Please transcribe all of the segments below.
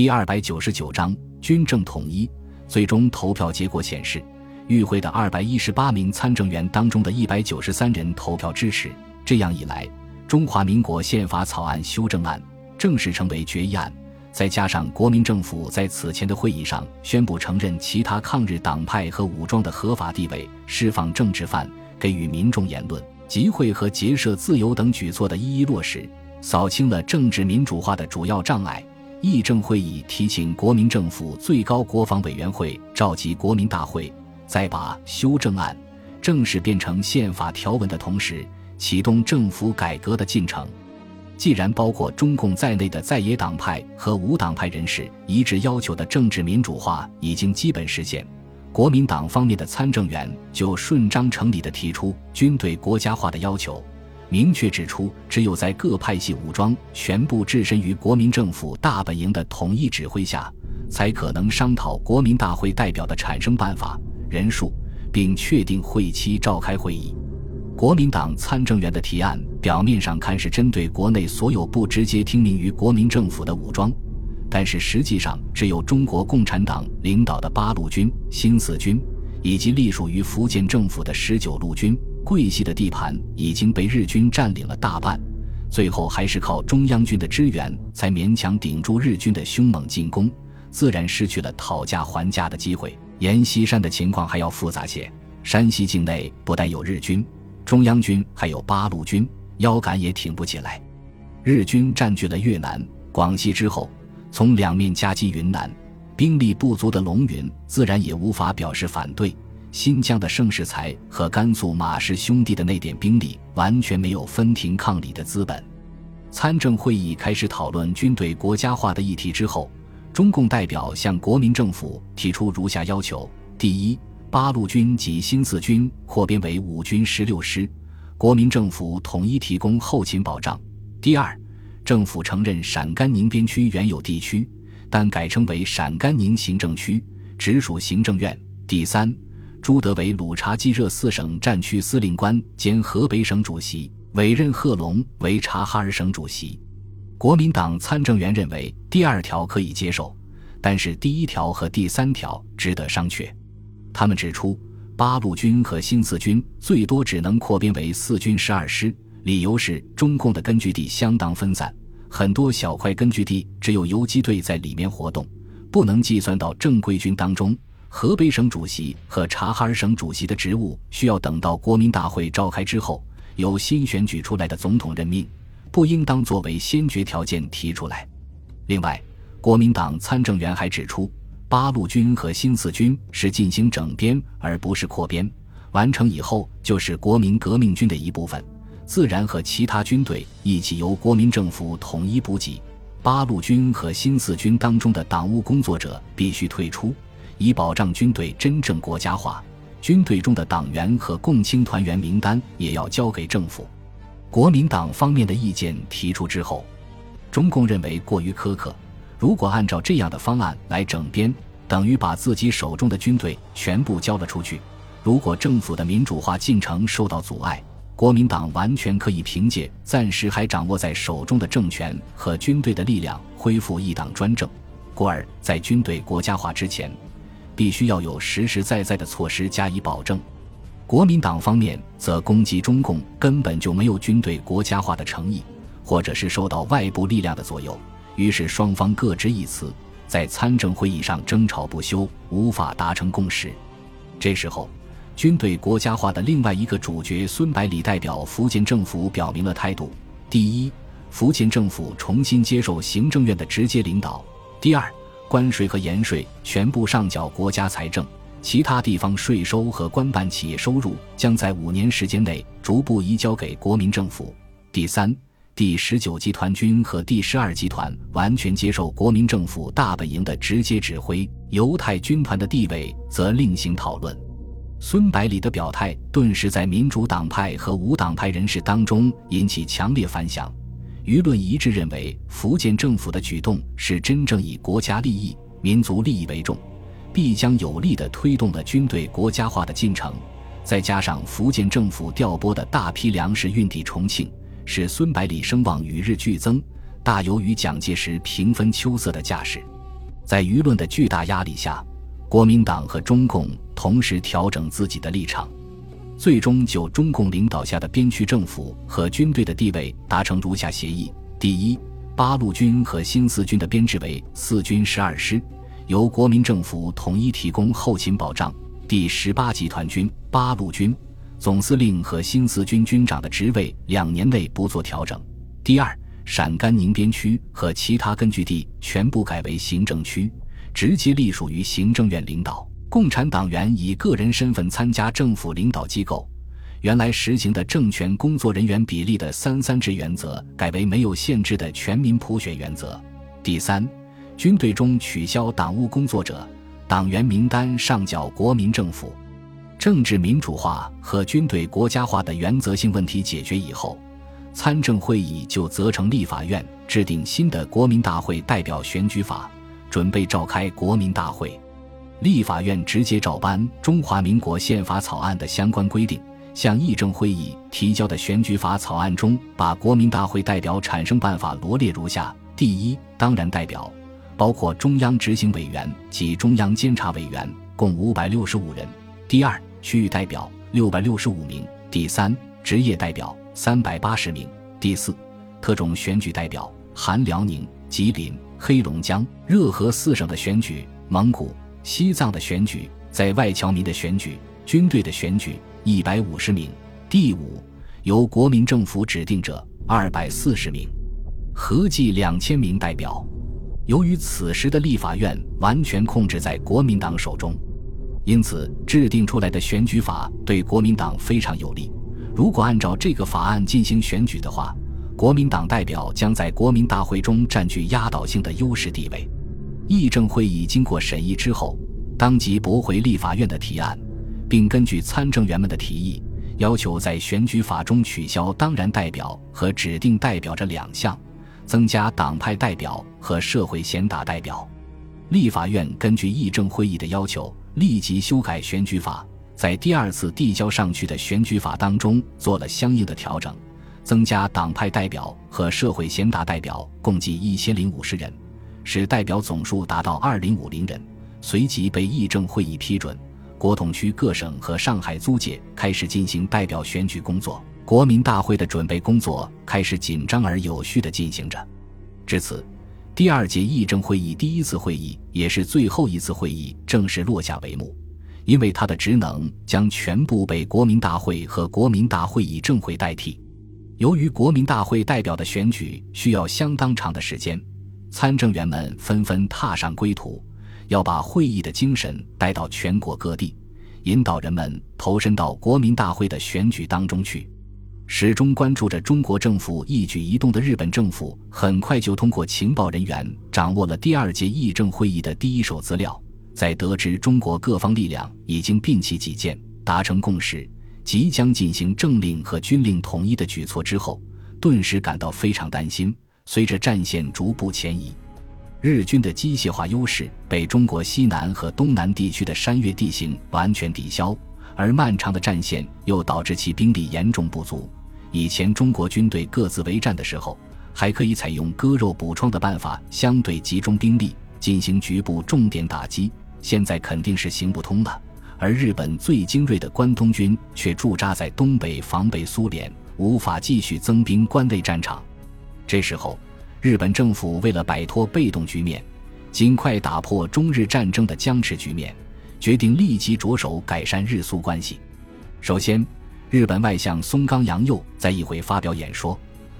第二百九十九章军政统一。最终投票结果显示，与会的二百一十八名参政员当中的一百九十三人投票支持。这样一来，中华民国宪法草案修正案正式成为决议案。再加上国民政府在此前的会议上宣布承认其他抗日党派和武装的合法地位，释放政治犯，给予民众言论、集会和结社自由等举措的一一落实，扫清了政治民主化的主要障碍。议政会议提请国民政府最高国防委员会召集国民大会，在把修正案正式变成宪法条文的同时，启动政府改革的进程。既然包括中共在内的在野党派和无党派人士一致要求的政治民主化已经基本实现，国民党方面的参政员就顺章成理地提出军队国家化的要求。明确指出，只有在各派系武装全部置身于国民政府大本营的统一指挥下，才可能商讨国民大会代表的产生办法、人数，并确定会期召开会议。国民党参政员的提案表面上看是针对国内所有不直接听命于国民政府的武装，但是实际上，只有中国共产党领导的八路军、新四军以及隶属于福建政府的十九路军。桂系的地盘已经被日军占领了大半，最后还是靠中央军的支援才勉强顶住日军的凶猛进攻，自然失去了讨价还价的机会。阎锡山的情况还要复杂些，山西境内不但有日军、中央军，还有八路军，腰杆也挺不起来。日军占据了越南、广西之后，从两面夹击云南，兵力不足的龙云自然也无法表示反对。新疆的盛世才和甘肃马氏兄弟的那点兵力，完全没有分庭抗礼的资本。参政会议开始讨论军队国家化的议题之后，中共代表向国民政府提出如下要求：第一，八路军及新四军扩编为五军十六师，国民政府统一提供后勤保障；第二，政府承认陕甘宁边区原有地区，但改称为陕甘宁行政区，直属行政院；第三。朱德为鲁察冀热四省战区司令官兼河北省主席，委任贺龙为察哈尔省主席。国民党参政员认为第二条可以接受，但是第一条和第三条值得商榷。他们指出，八路军和新四军最多只能扩编为四军十二师，理由是中共的根据地相当分散，很多小块根据地只有游击队在里面活动，不能计算到正规军当中。河北省主席和察哈尔省主席的职务需要等到国民大会召开之后，由新选举出来的总统任命，不应当作为先决条件提出来。另外，国民党参政员还指出，八路军和新四军是进行整编而不是扩编，完成以后就是国民革命军的一部分，自然和其他军队一起由国民政府统一补给。八路军和新四军当中的党务工作者必须退出。以保障军队真正国家化，军队中的党员和共青团员名单也要交给政府。国民党方面的意见提出之后，中共认为过于苛刻。如果按照这样的方案来整编，等于把自己手中的军队全部交了出去。如果政府的民主化进程受到阻碍，国民党完全可以凭借暂时还掌握在手中的政权和军队的力量恢复一党专政。故而，在军队国家化之前。必须要有实实在在的措施加以保证。国民党方面则攻击中共根本就没有军队国家化的诚意，或者是受到外部力量的左右。于是双方各执一词，在参政会议上争吵不休，无法达成共识。这时候，军队国家化的另外一个主角孙百里代表福建政府表明了态度：第一，福建政府重新接受行政院的直接领导；第二。关税和盐税全部上缴国家财政，其他地方税收和官办企业收入将在五年时间内逐步移交给国民政府。第三，第十九集团军和第十二集团完全接受国民政府大本营的直接指挥，犹太军团的地位则另行讨论。孙百里的表态顿时在民主党派和无党派人士当中引起强烈反响。舆论一致认为，福建政府的举动是真正以国家利益、民族利益为重，必将有力地推动了军队国家化的进程。再加上福建政府调拨的大批粮食运抵重庆，使孙百里声望与日俱增，大有与蒋介石平分秋色的架势。在舆论的巨大压力下，国民党和中共同时调整自己的立场，最终就中共领导下的边区政府和军队的地位达成如下协议：第一，八路军和新四军的编制为四军十二师，由国民政府统一提供后勤保障；第十八集团军、八路军总司令和新四军军长的职位两年内不做调整；第二。陕甘宁边区和其他根据地全部改为行政区，直接隶属于行政院领导。共产党员以个人身份参加政府领导机构。原来实行的政权工作人员比例的三三制原则改为没有限制的全民普选原则。第三，军队中取消党务工作者，党员名单上缴国民政府。政治民主化和军队国家化的原则性问题解决以后。参政会议就责成立法院制定新的国民大会代表选举法，准备召开国民大会。立法院直接照搬中华民国宪法草案的相关规定，向议政会议提交的选举法草案中，把国民大会代表产生办法罗列如下：第一，当然代表包括中央执行委员及中央监察委员，共五百六十五人；第二，区域代表六百六十五名；第三，职业代表。三百八十名。第四，特种选举代表含辽宁、吉林、黑龙江、热河四省的选举，蒙古、西藏的选举，在外侨民的选举，军队的选举一百五十名。第五，由国民政府指定者二百四十名，合计两千名代表。由于此时的立法院完全控制在国民党手中，因此制定出来的选举法对国民党非常有利。如果按照这个法案进行选举的话，国民党代表将在国民大会中占据压倒性的优势地位。议政会议经过审议之后，当即驳回立法院的提案，并根据参政员们的提议，要求在选举法中取消当然代表和指定代表这两项，增加党派代表和社会贤达代表。立法院根据议政会议的要求，立即修改选举法。在第二次递交上去的选举法当中做了相应的调整，增加党派代表和社会贤达代表共计一千零五十人，使代表总数达到二零五零人。随即被议政会议批准，国统区各省和上海租界开始进行代表选举工作。国民大会的准备工作开始紧张而有序地进行着。至此，第二届议政会议第一次会议也是最后一次会议正式落下帷幕。因为他的职能将全部被国民大会和国民大会议政会代替。由于国民大会代表的选举需要相当长的时间，参政员们纷纷踏上归途，要把会议的精神带到全国各地，引导人们投身到国民大会的选举当中去。始终关注着中国政府一举一动的日本政府，很快就通过情报人员掌握了第二届议政会议的第一手资料。在得知中国各方力量已经摒弃己见，达成共识，即将进行政令和军令统一的举措之后，顿时感到非常担心。随着战线逐步前移，日军的机械化优势被中国西南和东南地区的山岳地形完全抵消，而漫长的战线又导致其兵力严重不足。以前中国军队各自为战的时候，还可以采用割肉补疮的办法，相对集中兵力进行局部重点打击。现在肯定是行不通了，而日本最精锐的关东军却驻扎在东北防备苏联，无法继续增兵关内战场。这时候，日本政府为了摆脱被动局面，尽快打破中日战争的僵持局面，决定立即着手改善日苏关系。首先，日本外相松冈洋右在议会发表演说，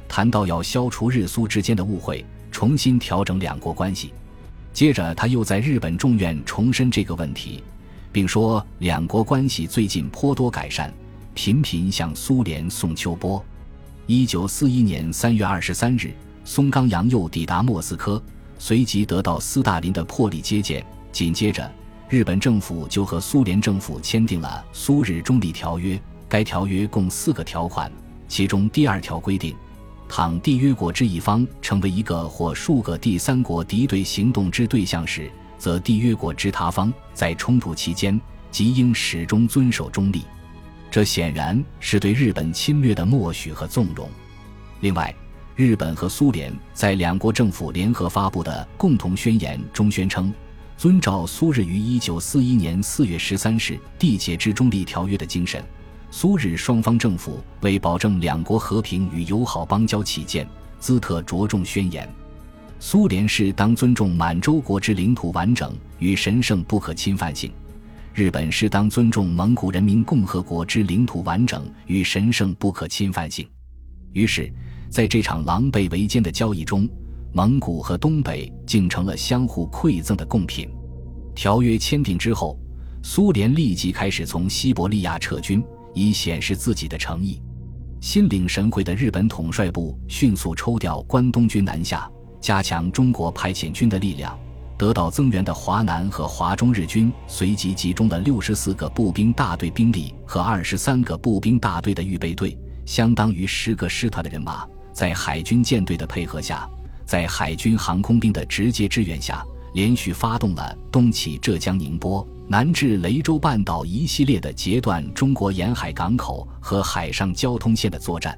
谈到要消除日苏之间的误会，重新调整两国关系。接着，他又在日本众院重申这个问题，并说两国关系最近颇多改善，频频向苏联送秋波。一九四一年三月二十三日，松冈洋右抵达莫斯科，随即得到斯大林的破例接见。紧接着，日本政府就和苏联政府签订了苏日中立条约。该条约共四个条款，其中第二条规定。倘缔约国之一方成为一个或数个第三国敌对行动之对象时，则缔约国之他方在冲突期间即应始终遵守中立。这显然是对日本侵略的默许和纵容。另外，日本和苏联在两国政府联合发布的共同宣言中宣称，遵照苏日于一九四一年四月十三日缔结之中立条约的精神，苏日双方政府为保证两国和平与友好邦交起见，兹特着重宣言：苏联是当尊重满洲国之领土完整与神圣不可侵犯性。日本适当尊重蒙古人民共和国之领土完整与神圣不可侵犯性。于是，在这场狼狈为奸的交易中，蒙古和东北竟成了相互馈赠的贡品。条约签订之后，苏联立即开始从西伯利亚撤军，以显示自己的诚意。心领神会的日本统帅部迅速抽调关东军南下，加强中国派遣军的力量。得到增援的华南和华中日军随即集中了六十四个步兵大队兵力和二十三个步兵大队的预备队，相当于十个师团的人马，在海军舰队的配合下，在海军航空兵的直接支援下，连续发动了东起浙江宁波、南至雷州半岛一系列的截断中国沿海港口和海上交通线的作战。